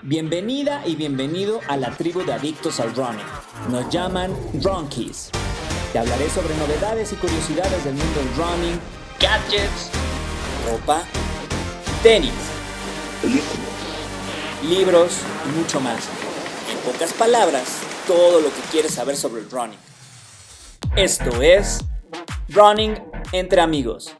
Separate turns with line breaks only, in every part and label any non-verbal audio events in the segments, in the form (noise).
Bienvenida y bienvenido a la tribu de adictos al running. Nos llaman Runkies. Te hablaré sobre novedades y curiosidades del mundo del running, gadgets, ropa, tenis, libros y mucho más. En pocas palabras, todo lo que quieres saber sobre el running. Esto es Running entre amigos.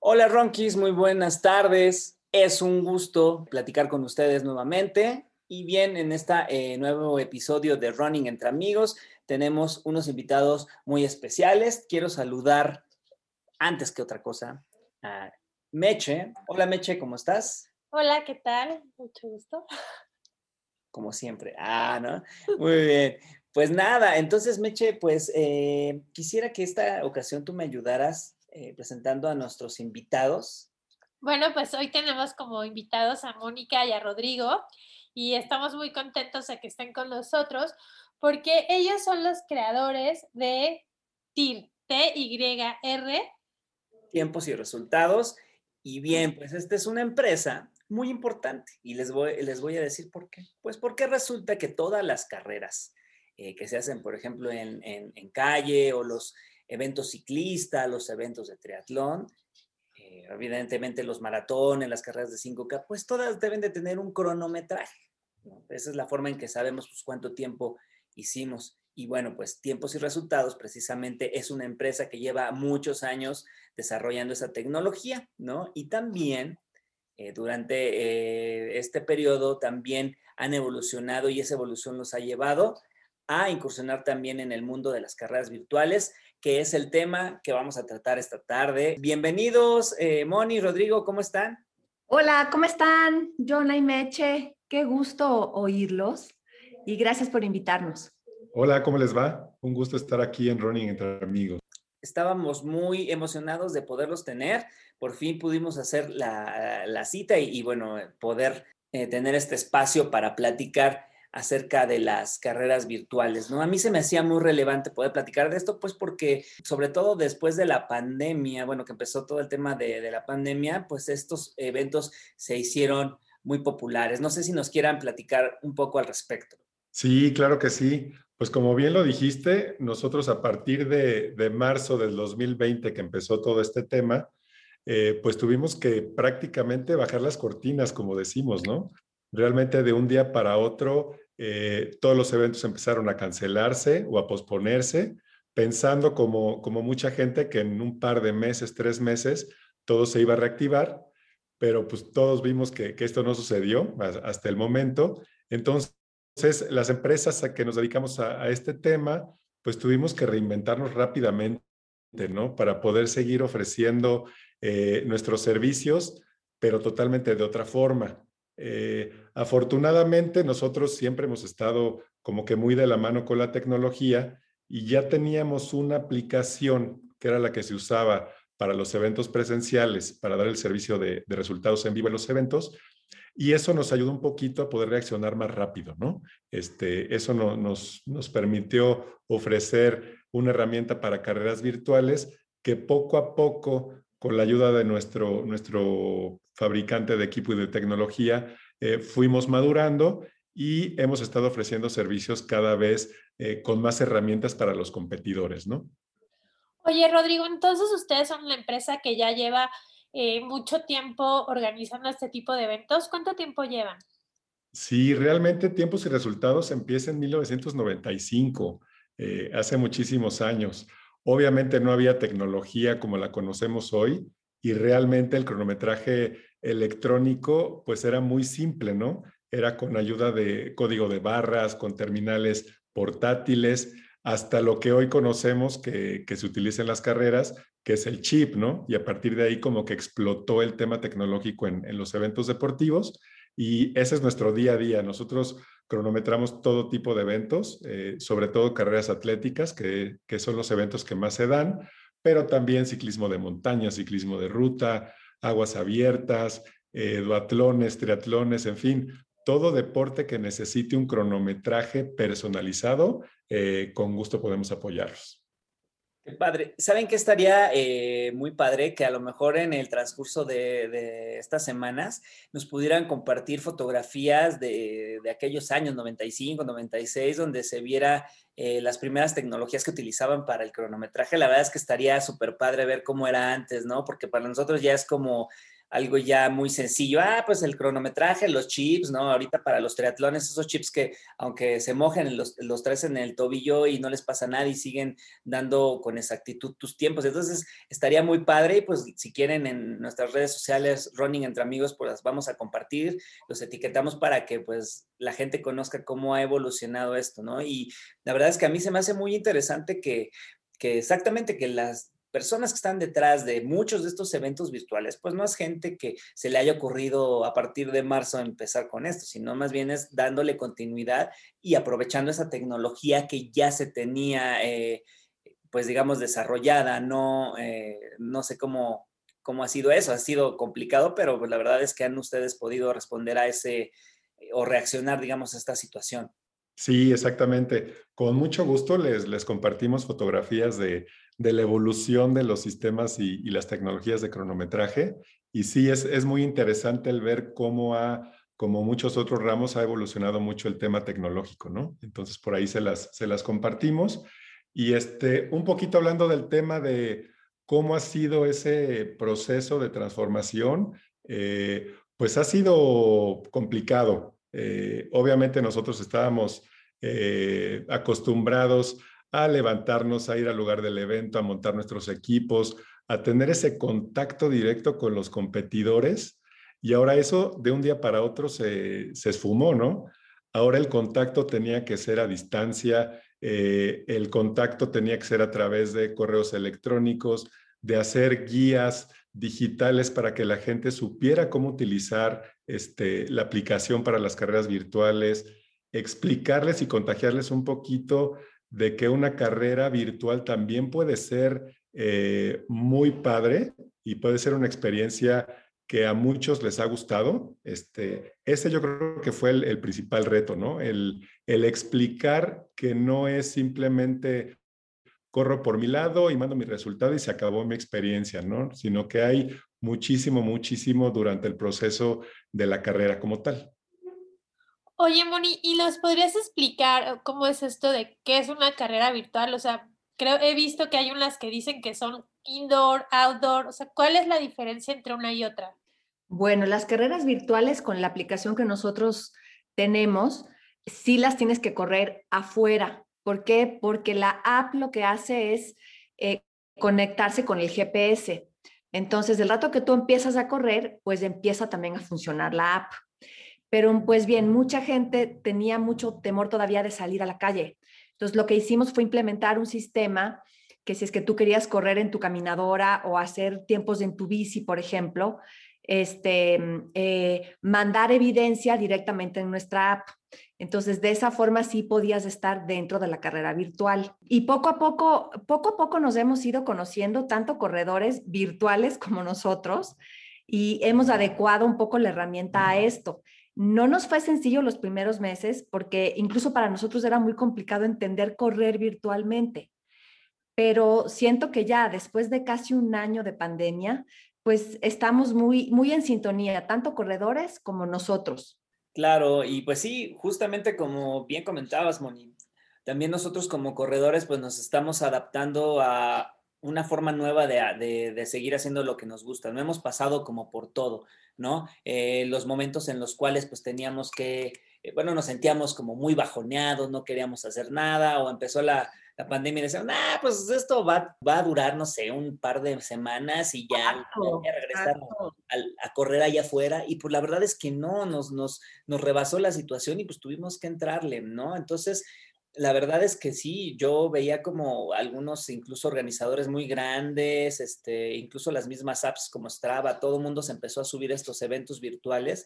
Hola Ronkies, muy buenas tardes. Es un gusto platicar con ustedes nuevamente. Y bien, en este nuevo episodio de Running entre Amigos tenemos unos invitados muy especiales. Quiero saludar, antes que otra cosa, a Meche. Hola Meche, ¿cómo estás?
Hola, ¿qué tal? Mucho gusto.
Como siempre. Ah, ¿no? Muy bien. Pues nada, entonces Meche, pues eh, quisiera que esta ocasión tú me ayudaras eh, presentando a nuestros invitados
bueno, pues hoy tenemos como invitados a Mónica y a Rodrigo y estamos muy contentos de que estén con nosotros porque ellos son los creadores de TIR, T-Y-R.
Tiempos y resultados. Y bien, pues esta es una empresa muy importante y les voy, les voy a decir por qué. Pues porque resulta que todas las carreras eh, que se hacen, por ejemplo, en, en calle o los eventos ciclistas, los eventos de triatlón, evidentemente los maratones, las carreras de 5K, pues todas deben de tener un cronometraje. Esa es la forma en que sabemos pues, cuánto tiempo hicimos. Y bueno, pues tiempos y resultados precisamente es una empresa que lleva muchos años desarrollando esa tecnología, ¿no? Y también eh, durante eh, este periodo también han evolucionado y esa evolución los ha llevado a incursionar también en el mundo de las carreras virtuales que es el tema que vamos a tratar esta tarde. Bienvenidos, eh, Moni, Rodrigo, ¿cómo están?
Hola, ¿cómo están? Jonah y Meche, qué gusto oírlos y gracias por invitarnos.
Hola, ¿cómo les va? Un gusto estar aquí en Running entre amigos.
Estábamos muy emocionados de poderlos tener. Por fin pudimos hacer la, cita y, bueno, poder eh, tener este espacio para platicar acerca de las carreras virtuales, ¿no? A mí se me hacía muy relevante poder platicar de esto, pues porque sobre todo después de la pandemia, bueno, que empezó todo el tema de, la pandemia, pues estos eventos se hicieron muy populares. No sé si nos quieran platicar un poco al respecto.
Sí, claro que sí. Pues como bien lo dijiste, nosotros a partir de, de marzo del 2020 que empezó todo este tema, eh, pues tuvimos que prácticamente bajar las cortinas, como decimos, ¿no? Realmente de un día para otro, eh, todos los eventos empezaron a cancelarse o a posponerse, pensando como, como mucha gente que en un par de meses, tres meses, todo se iba a reactivar, pero pues todos vimos que, esto no sucedió hasta el momento. Entonces, las empresas a que nos dedicamos a, este tema, pues tuvimos que reinventarnos rápidamente, ¿no? Para poder seguir ofreciendo eh, nuestros servicios, pero totalmente de otra forma. Eh, afortunadamente, nosotros siempre hemos estado como que muy de la mano con la tecnología y ya teníamos una aplicación que era la que se usaba para los eventos presenciales, para dar el servicio de, resultados en vivo en los eventos. Y eso nos ayudó un poquito a poder reaccionar más rápido, ¿no? Este, eso nos, nos permitió ofrecer una herramienta para carreras virtuales que poco a poco con la ayuda de nuestro, nuestro fabricante de equipo y de tecnología, eh, fuimos madurando y hemos estado ofreciendo servicios cada vez eh, con más herramientas para los competidores, ¿no?
Oye, Rodrigo, entonces ustedes son la empresa que ya lleva eh, mucho tiempo organizando este tipo de eventos. ¿Cuánto tiempo llevan?
Sí, realmente Tiempos y Resultados empieza en 1995, hace muchísimos años. Obviamente no había tecnología como la conocemos hoy y realmente el cronometraje electrónico pues era muy simple, ¿no? Era con ayuda de código de barras, con terminales portátiles, hasta lo que hoy conocemos que, se utiliza en las carreras, que es el chip, ¿no? Y a partir de ahí como que explotó el tema tecnológico en, los eventos deportivos y ese es nuestro día a día. Nosotros cronometramos todo tipo de eventos, eh, sobre todo carreras atléticas, que, son los eventos que más se dan, pero también ciclismo de montaña, ciclismo de ruta, aguas abiertas, eh, duatlones, triatlones, en fin, todo deporte que necesite un cronometraje personalizado, eh, con gusto podemos apoyarlos.
Padre. ¿Saben qué estaría eh, muy padre? Que a lo mejor en el transcurso de, estas semanas nos pudieran compartir fotografías de, aquellos años 95, 96, donde se viera eh, las primeras tecnologías que utilizaban para el cronometraje. La verdad es que estaría súper padre ver cómo era antes, ¿no? Porque para nosotros ya es como algo ya muy sencillo. Ah, pues el cronometraje, los chips, ¿no? Ahorita para los triatlones, esos chips que aunque se mojen los, los en el tobillo y no les pasa nada y siguen dando con exactitud tus tiempos. Entonces, estaría muy padre y pues si quieren en nuestras redes sociales, Running Entre Amigos, pues las vamos a compartir, los etiquetamos para que pues la gente conozca cómo ha evolucionado esto, ¿no? Y la verdad es que a mí se me hace muy interesante que, que exactamente que las personas que están detrás de muchos de estos eventos virtuales, pues no es gente que se le haya ocurrido a partir de marzo empezar con esto, sino más bien es dándole continuidad y aprovechando esa tecnología que ya se tenía, eh, pues digamos, desarrollada. No, eh, no sé cómo, cómo ha sido eso, ha sido complicado, pero la verdad es que han ustedes podido responder a ese o reaccionar, digamos, a esta situación.
Sí, exactamente. Con mucho gusto les, les compartimos fotografías de, de la evolución de los sistemas y, las tecnologías de cronometraje. Y sí, es, es muy interesante el ver cómo ha, como muchos otros ramos, ha evolucionado mucho el tema tecnológico, ¿no? Entonces, por ahí se las, se las compartimos. Y este, un poquito hablando del tema de cómo ha sido ese proceso de transformación, eh, pues ha sido complicado. Eh, obviamente nosotros estábamos eh, acostumbrados a levantarnos, a ir al lugar del evento, a montar nuestros equipos, a tener ese contacto directo con los competidores. Y ahora eso de un día para otro se, esfumó, ¿no? Ahora el contacto tenía que ser a distancia, eh, el contacto tenía que ser a través de correos electrónicos, de hacer guías digitales para que la gente supiera cómo utilizar este, la aplicación para las carreras virtuales, explicarles y contagiarles un poquito de que una carrera virtual también puede ser eh, muy padre y puede ser una experiencia que a muchos les ha gustado. Este, ese yo creo que fue el, principal reto, ¿no? El, el, explicar que no es simplemente corro por mi lado y mando mi resultado y se acabó mi experiencia, ¿no? Sino que hay muchísimo, muchísimo durante el proceso de la carrera como tal.
Oye, Moni, ¿y los podrías explicar cómo es esto de qué es una carrera virtual? O sea, creo, he visto que hay unas que dicen que son indoor, outdoor, o sea, ¿cuál es la diferencia entre una y otra?
Bueno, las carreras virtuales con la aplicación que nosotros tenemos, sí las tienes que correr afuera. ¿Por qué? Porque la app lo que hace es eh, conectarse con el GPS. Entonces, del rato que tú empiezas a correr, pues empieza también a funcionar la app. Pero pues bien, mucha gente tenía mucho temor todavía de salir a la calle. Entonces lo que hicimos fue implementar un sistema que si es que tú querías correr en tu caminadora o hacer tiempos en tu bici, por ejemplo, este, eh, mandar evidencia directamente en nuestra app. Entonces, de esa forma sí podías estar dentro de la carrera virtual. Y poco a poco, poco a poco nos hemos ido conociendo tanto corredores virtuales como nosotros y hemos adecuado un poco la herramienta a esto. No nos fue sencillo los primeros meses porque incluso para nosotros era muy complicado entender correr virtualmente, pero siento que ya después de casi un año de pandemia, pues estamos muy, muy en sintonía, tanto corredores como nosotros.
Claro, y pues sí, justamente como bien comentabas, Moni, también nosotros como corredores pues nos estamos adaptando a, una forma nueva de, de, seguir haciendo lo que nos gusta. No hemos pasado como por todo, ¿no? Eh, los momentos en los cuales pues teníamos que, eh, bueno, nos sentíamos como muy bajoneados, no queríamos hacer nada, o empezó la, la pandemia y decían, ah, pues esto va, va, a durar, no sé, un par de semanas y ya, ya regresar a, a, correr allá afuera. Y pues la verdad es que no, nos, nos, nos rebasó la situación y pues tuvimos que entrarle, ¿no? Entonces, la verdad es que sí, yo veía como algunos incluso organizadores muy grandes, este, incluso las mismas apps como Strava, todo el mundo se empezó a subir estos eventos virtuales.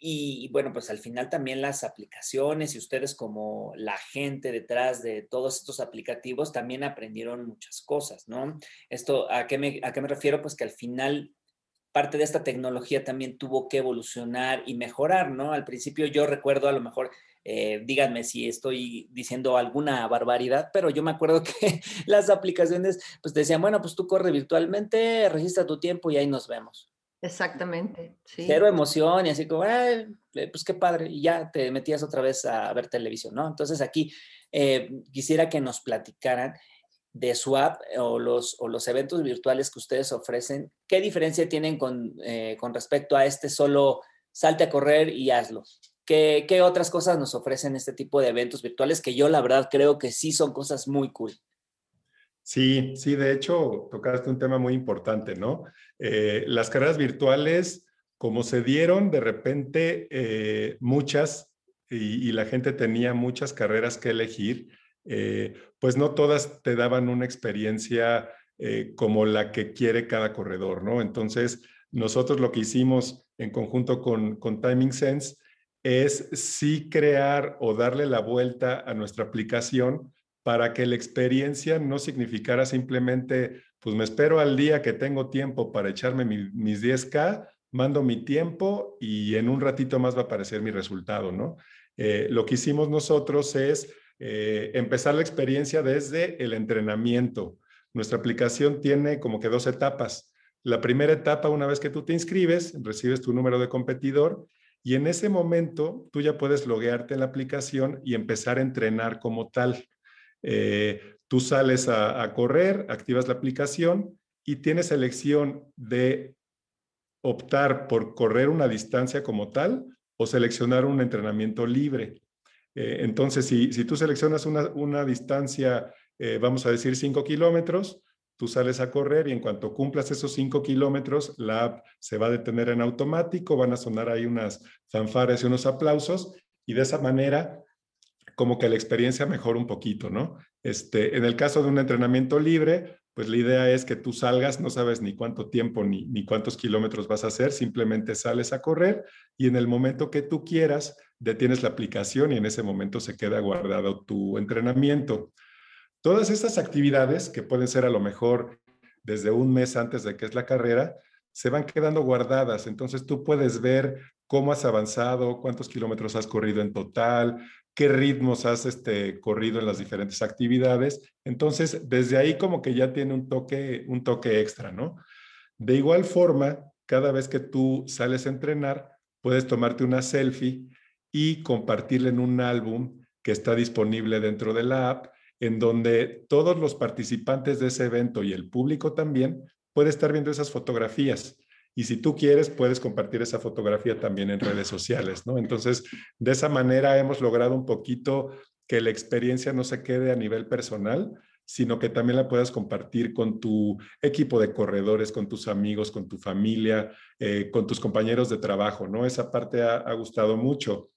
Y, bueno, pues al final también las aplicaciones y ustedes como la gente detrás de todos estos aplicativos también aprendieron muchas cosas, ¿no? Esto, ¿a qué me, a qué me refiero? Pues que al final parte de esta tecnología también tuvo que evolucionar y mejorar, ¿no? Al principio yo recuerdo a lo mejor eh, díganme si estoy diciendo alguna barbaridad, pero yo me acuerdo (laughs) que las aplicaciones pues decían, bueno, pues tú corre virtualmente, registra tu tiempo y ahí nos vemos.
Exactamente. Sí.
Cero emoción y así como, pues qué padre, y ya te metías otra vez a ver televisión, ¿no? Entonces aquí eh, quisiera que nos platicaran de Swap o los, o los eventos virtuales que ustedes ofrecen, ¿qué diferencia tienen con, eh, con respecto a este solo salte a correr y hazlo? ¿Qué, otras cosas nos ofrecen este tipo de eventos virtuales que yo la verdad creo que sí son cosas muy cool?
Sí, sí, de hecho tocaste un tema muy importante, ¿no? Eh, las carreras virtuales, como se dieron de repente eh, muchas y, la gente tenía muchas carreras que elegir, eh, pues no todas te daban una experiencia como la que quiere cada corredor, ¿no? Entonces, nosotros lo que hicimos en conjunto con, con Timing Sense es sí crear o darle la vuelta a nuestra aplicación para que la experiencia no significara simplemente, pues me espero al día que tengo tiempo para echarme mis 10K, mando mi tiempo y en un ratito más va a aparecer mi resultado, ¿no? Eh, lo que hicimos nosotros es eh, empezar la experiencia desde el entrenamiento. Nuestra aplicación tiene como que dos etapas. La primera etapa, una vez que tú te inscribes, recibes tu número de competidor y en ese momento tú ya puedes loguearte en la aplicación y empezar a entrenar como tal. Eh, tú sales a, correr, activas la aplicación y tienes elección de optar por correr una distancia como tal o seleccionar un entrenamiento libre. Eh, entonces, si, tú seleccionas una, distancia, eh, vamos a decir 5 kilómetros, tú sales a correr y en cuanto cumplas esos cinco kilómetros, la app se va a detener en automático, van a sonar ahí unas fanfares y unos aplausos y de esa manera como que la experiencia mejora un poquito, ¿no? Este, en el caso de un entrenamiento libre, pues la idea es que tú salgas, no sabes ni cuánto tiempo ni, ni cuántos kilómetros vas a hacer, simplemente sales a correr y en el momento que tú quieras, detienes la aplicación y en ese momento se queda guardado tu entrenamiento. Todas estas actividades, que pueden ser a lo mejor desde un mes antes de que es la carrera, se van quedando guardadas. Entonces tú puedes ver cómo has avanzado, cuántos kilómetros has corrido en total, qué ritmos has este, corrido en las diferentes actividades. Entonces, desde ahí como que ya tiene un toque, un toque extra, ¿no? De igual forma, cada vez que tú sales a entrenar, puedes tomarte una selfie y compartirla en un álbum que está disponible dentro de la app en donde todos los participantes de ese evento y el público también puede estar viendo esas fotografías. Y si tú quieres, puedes compartir esa fotografía también en redes sociales, ¿no? Entonces, de esa manera hemos logrado un poquito que la experiencia no se quede a nivel personal, sino que también la puedas compartir con tu equipo de corredores, con tus amigos, con tu familia, eh, con tus compañeros de trabajo, ¿no? Esa parte ha, ha gustado mucho.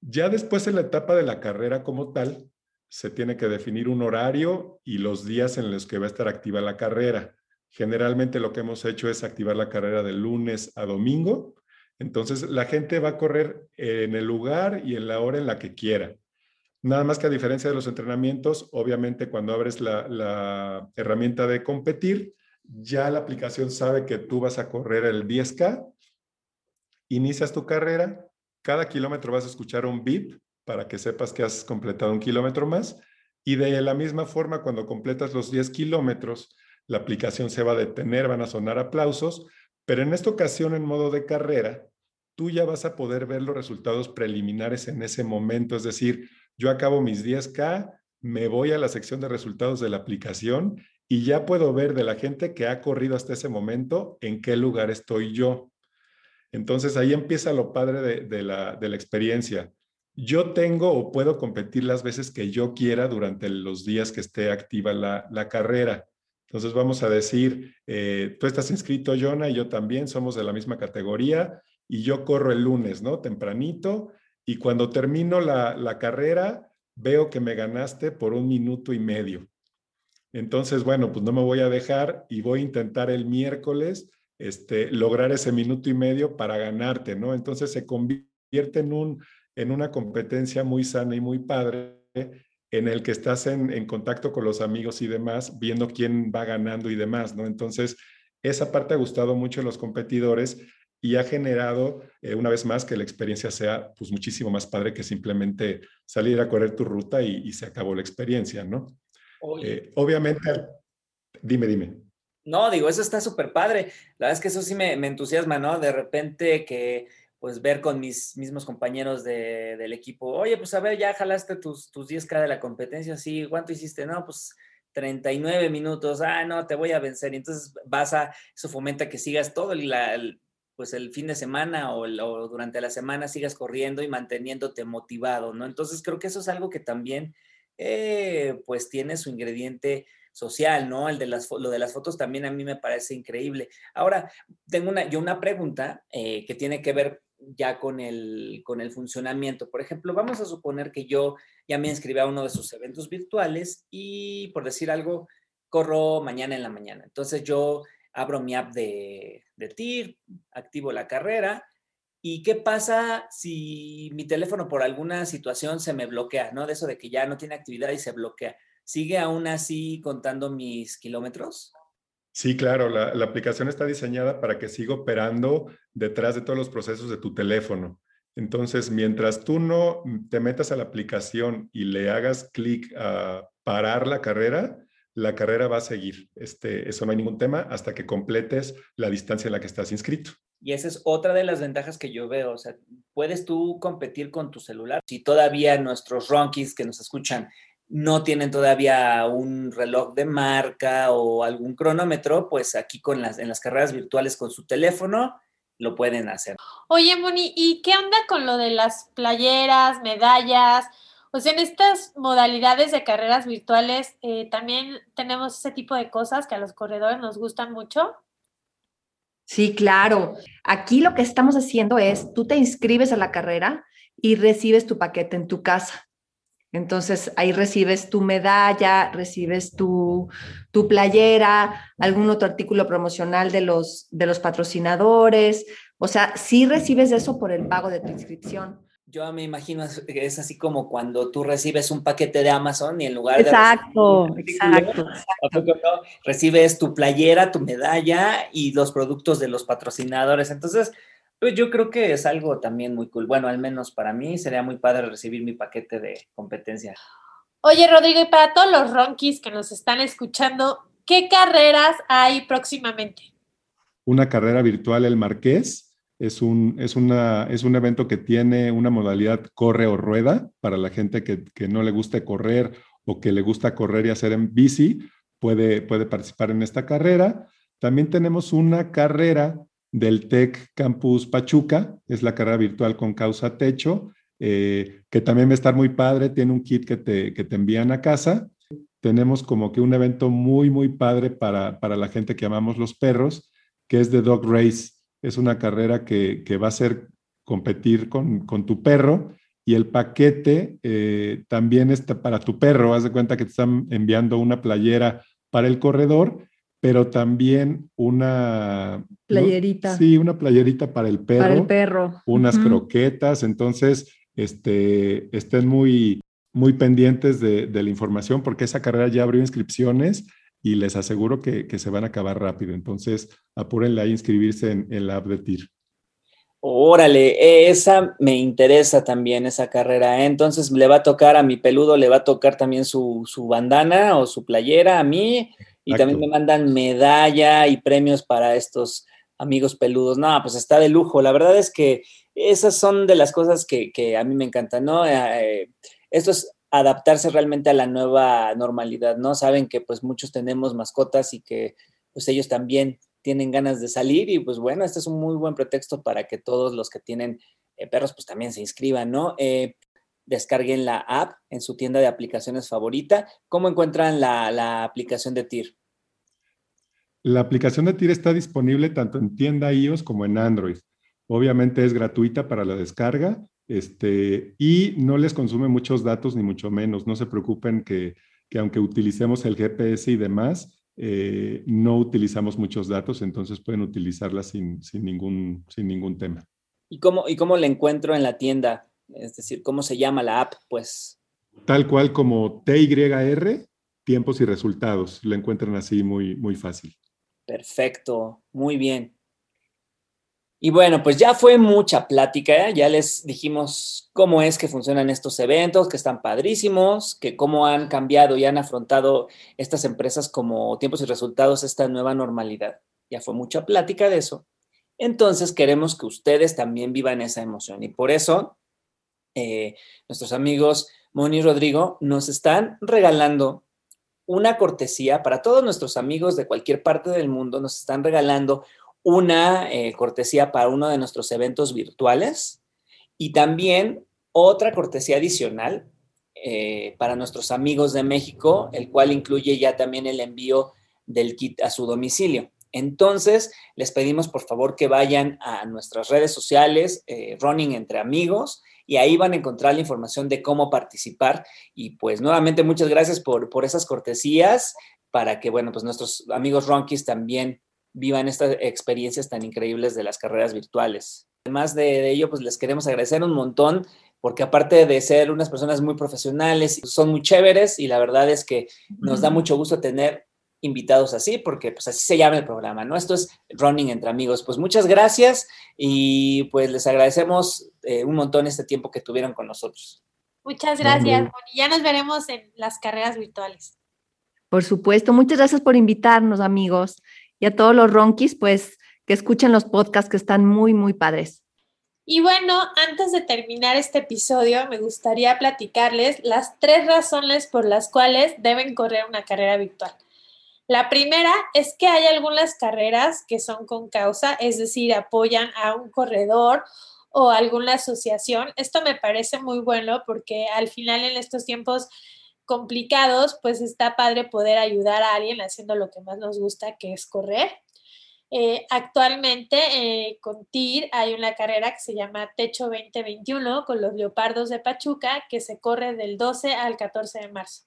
Ya después en la etapa de la carrera como tal, se tiene que definir un horario y los días en los que va a estar activa la carrera. Generalmente lo que hemos hecho es activar la carrera de lunes a domingo. Entonces la gente va a correr en el lugar y en la hora en la que quiera. Nada más que a diferencia de los entrenamientos, obviamente cuando abres la, herramienta de competir, ya la aplicación sabe que tú vas a correr el 10K, inicias tu carrera, cada kilómetro vas a escuchar un beep para que sepas que has completado un kilómetro más. Y de la misma forma, cuando completas los 10 kilómetros, la aplicación se va a detener, van a sonar aplausos, pero en esta ocasión en modo de carrera, tú ya vas a poder ver los resultados preliminares en ese momento. Es decir, yo acabo mis 10K, me voy a la sección de resultados de la aplicación y ya puedo ver de la gente que ha corrido hasta ese momento en qué lugar estoy yo. Entonces ahí empieza lo padre de, la, de la experiencia yo tengo o puedo competir las veces que yo quiera durante los días que esté activa la, carrera. Entonces vamos a decir, eh, tú estás inscrito, Jonah, y yo también, somos de la misma categoría, y yo corro el lunes, ¿no? Tempranito, y cuando termino la, la carrera, veo que me ganaste por un minuto y medio. Entonces, bueno, pues no me voy a dejar y voy a intentar el miércoles este, lograr ese minuto y medio para ganarte, ¿no? Entonces se convierte en un en una competencia muy sana y muy padre en el que estás en, contacto con los amigos y demás, viendo quién va ganando y demás, ¿no? Entonces, esa parte ha gustado mucho a los competidores y ha generado, eh, una vez más, que la experiencia sea pues muchísimo más padre que simplemente salir a correr tu ruta y, se acabó la experiencia, ¿no? Eh, obviamente, dime, dime.
No, digo, eso está súper padre. La verdad es que eso sí me, me, entusiasma, ¿no? De repente que, pues, ver con mis mismos compañeros de, del equipo, oye, pues, a ver, ya jalaste tus, tus 10K de la competencia, sí, ¿cuánto hiciste? No, pues, 39 minutos, ah, no, te voy a vencer. Y entonces vas a, eso fomenta que sigas todo el, pues el fin de semana o, durante la semana sigas corriendo y manteniéndote motivado, ¿no? Entonces creo que eso es algo que también, eh, pues tiene su ingrediente social, ¿no? El de las, lo de las fotos también a mí me parece increíble. Ahora, tengo una, yo una pregunta eh, que tiene que ver ya con el, con el funcionamiento. Por ejemplo, vamos a suponer que yo ya me inscribí a uno de sus eventos virtuales y, por decir algo, corro mañana en la mañana. Entonces yo abro mi app de, de TIR, activo la carrera. ¿Y qué pasa si mi teléfono por alguna situación se me bloquea, ¿no? De eso de que ya no tiene actividad y se bloquea. ¿Sigue aún así contando mis kilómetros?
Sí, claro, la, aplicación está diseñada para que siga operando detrás de todos los procesos de tu teléfono. Entonces, mientras tú no te metas a la aplicación y le hagas clic a parar la carrera, la carrera va a seguir. Este, eso no hay ningún tema hasta que completes la distancia en la que estás inscrito.
Y esa es otra de las ventajas que yo veo. O sea, puedes tú competir con tu celular. Si todavía nuestros ronkies que nos escuchan no tienen todavía un reloj de marca o algún cronómetro, pues aquí con las, en las carreras virtuales con su teléfono lo pueden hacer.
Oye, Moni, ¿y qué onda con lo de las playeras, medallas? O sea, en estas modalidades de carreras virtuales eh, también tenemos ese tipo de cosas que a los corredores nos gustan mucho.
Sí, claro. Aquí lo que estamos haciendo es, tú te inscribes a la carrera y recibes tu paquete en tu casa. Entonces ahí recibes tu medalla, recibes tu, tu, playera, algún otro artículo promocional de los, de los patrocinadores. O sea, sí recibes eso por el pago de tu inscripción.
Yo me imagino que es así como cuando tú recibes un paquete de Amazon y en lugar de...
Exacto, exacto.
Recibes tu playera, tu medalla y los productos de los patrocinadores. Entonces, pues yo creo que es algo también muy cool. Bueno, al menos para mí sería muy padre recibir mi paquete de competencia.
Oye, Rodrigo, y para todos los ronquis que nos están escuchando, ¿qué carreras hay próximamente?
Una carrera virtual El Marqués. Es un, es, una, es un evento que tiene una modalidad corre o rueda para la gente que, que no le guste correr o que le gusta correr y hacer en bici, puede, puede participar en esta carrera. También tenemos una carrera del TEC Campus Pachuca, es la carrera virtual con causa techo, eh, que también va a estar muy padre, tiene un kit que te, que te envían a casa. Tenemos como que un evento muy, muy padre para, para la gente que amamos los perros, que es The Dog Race. Es una carrera que, que va a ser competir con, con tu perro y el paquete eh, también está para tu perro. Haz de cuenta que te están enviando una playera para el corredor pero también una
playerita.
Sí, una playerita para el perro.
Para el perro.
Unas croquetas. Entonces, este, estén muy, muy pendientes de, la información porque esa carrera ya abrió inscripciones y les aseguro que, se van a acabar rápido. Entonces, apúrenle a inscribirse en, la app de TIR.
Órale, esa me interesa también, esa carrera. ¿eh? Entonces, le va a tocar a mi peludo, le va a tocar también su, su bandana o su playera a mí y también me mandan medalla y premios para estos amigos peludos. No, pues está de lujo. La verdad es que esas son de las cosas que, a mí me encantan, ¿no? Eh, esto es adaptarse realmente a la nueva normalidad, ¿no? Saben que pues muchos tenemos mascotas y que pues ellos también tienen ganas de salir y pues bueno, este es un muy buen pretexto para que todos los que tienen eh, perros pues también se inscriban, ¿no? Eh, descarguen la app en su tienda de aplicaciones favorita. ¿Cómo encuentran la, aplicación de TIR?
La aplicación de TIR está disponible tanto en tienda iOS como en Android. Obviamente es gratuita para la descarga este, y no les consume muchos datos ni mucho menos. No se preocupen que, aunque utilicemos el GPS y demás, eh, no utilizamos muchos datos, entonces pueden utilizarla sin, sin, ningún, sin ningún tema.
¿Y cómo, ¿Y cómo la encuentro en la tienda? Es decir, ¿cómo se llama la app? Pues.
Tal cual como TYR, tiempos y resultados. La encuentran así muy, muy fácil.
Perfecto, muy bien. Y bueno, pues ya fue mucha plática, ¿eh? ya les dijimos cómo es que funcionan estos eventos, que están padrísimos, que cómo han cambiado y han afrontado estas empresas como tiempos y resultados esta nueva normalidad. Ya fue mucha plática de eso. Entonces queremos que ustedes también vivan esa emoción y por eso eh, nuestros amigos Moni y Rodrigo nos están regalando una cortesía para todos nuestros amigos de cualquier parte del mundo, nos están regalando una eh, cortesía para uno de nuestros eventos virtuales y también otra cortesía adicional eh, para nuestros amigos de México, el cual incluye ya también el envío del kit a su domicilio. Entonces, les pedimos por favor que vayan a nuestras redes sociales, Running Entre Amigos, y ahí van a encontrar la información de cómo participar. Y pues nuevamente muchas gracias por, por esas cortesías para que, bueno, pues nuestros amigos Ronkies también vivan estas experiencias tan increíbles de las carreras virtuales. Además de, ello, pues les queremos agradecer un montón porque aparte de ser unas personas muy profesionales, son muy chéveres y la verdad es que nos da mucho gusto tener invitados así, porque pues así se llama el programa, ¿no? Esto es Running entre amigos. Pues muchas gracias y pues les agradecemos eh, un montón este tiempo que tuvieron con nosotros.
Muchas gracias, y ya nos veremos en las carreras virtuales.
Por supuesto, muchas gracias por invitarnos, amigos y a todos los ronquis, pues que escuchen los podcasts que están muy, muy padres.
Y bueno, antes de terminar este episodio, me gustaría platicarles las tres razones por las cuales deben correr una carrera virtual. La primera es que hay algunas carreras que son con causa, es decir, apoyan a un corredor o alguna asociación. Esto me parece muy bueno porque al final en estos tiempos complicados, pues está padre poder ayudar a alguien haciendo lo que más nos gusta, que es correr. Eh, actualmente eh, con TIR hay una carrera que se llama Techo 2021 con los Leopardos de Pachuca que se corre del 12 al 14 de marzo.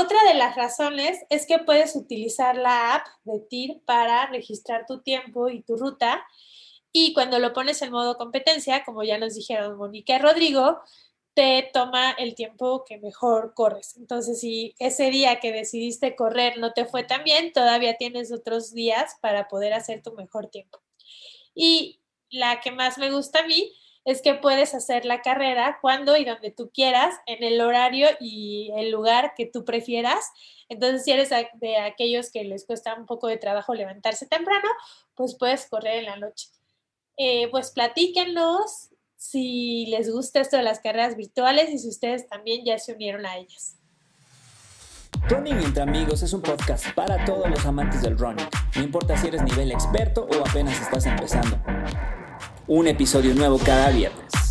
Otra de las razones es que puedes utilizar la app de TIR para registrar tu tiempo y tu ruta y cuando lo pones en modo competencia, como ya nos dijeron Mónica y Rodrigo, te toma el tiempo que mejor corres. Entonces, si ese día que decidiste correr no te fue tan bien, todavía tienes otros días para poder hacer tu mejor tiempo. Y la que más me gusta a mí es que puedes hacer la carrera cuando y donde tú quieras, en el horario y el lugar que tú prefieras. Entonces, si eres de aquellos que les cuesta un poco de trabajo levantarse temprano, pues puedes correr en la noche. Eh, pues platíquenos si les gusta esto de las carreras virtuales y si ustedes también ya se unieron a ellas.
Running entre amigos es un podcast para todos los amantes del running, no importa si eres nivel experto o apenas estás empezando. Un episodio nuevo cada viernes.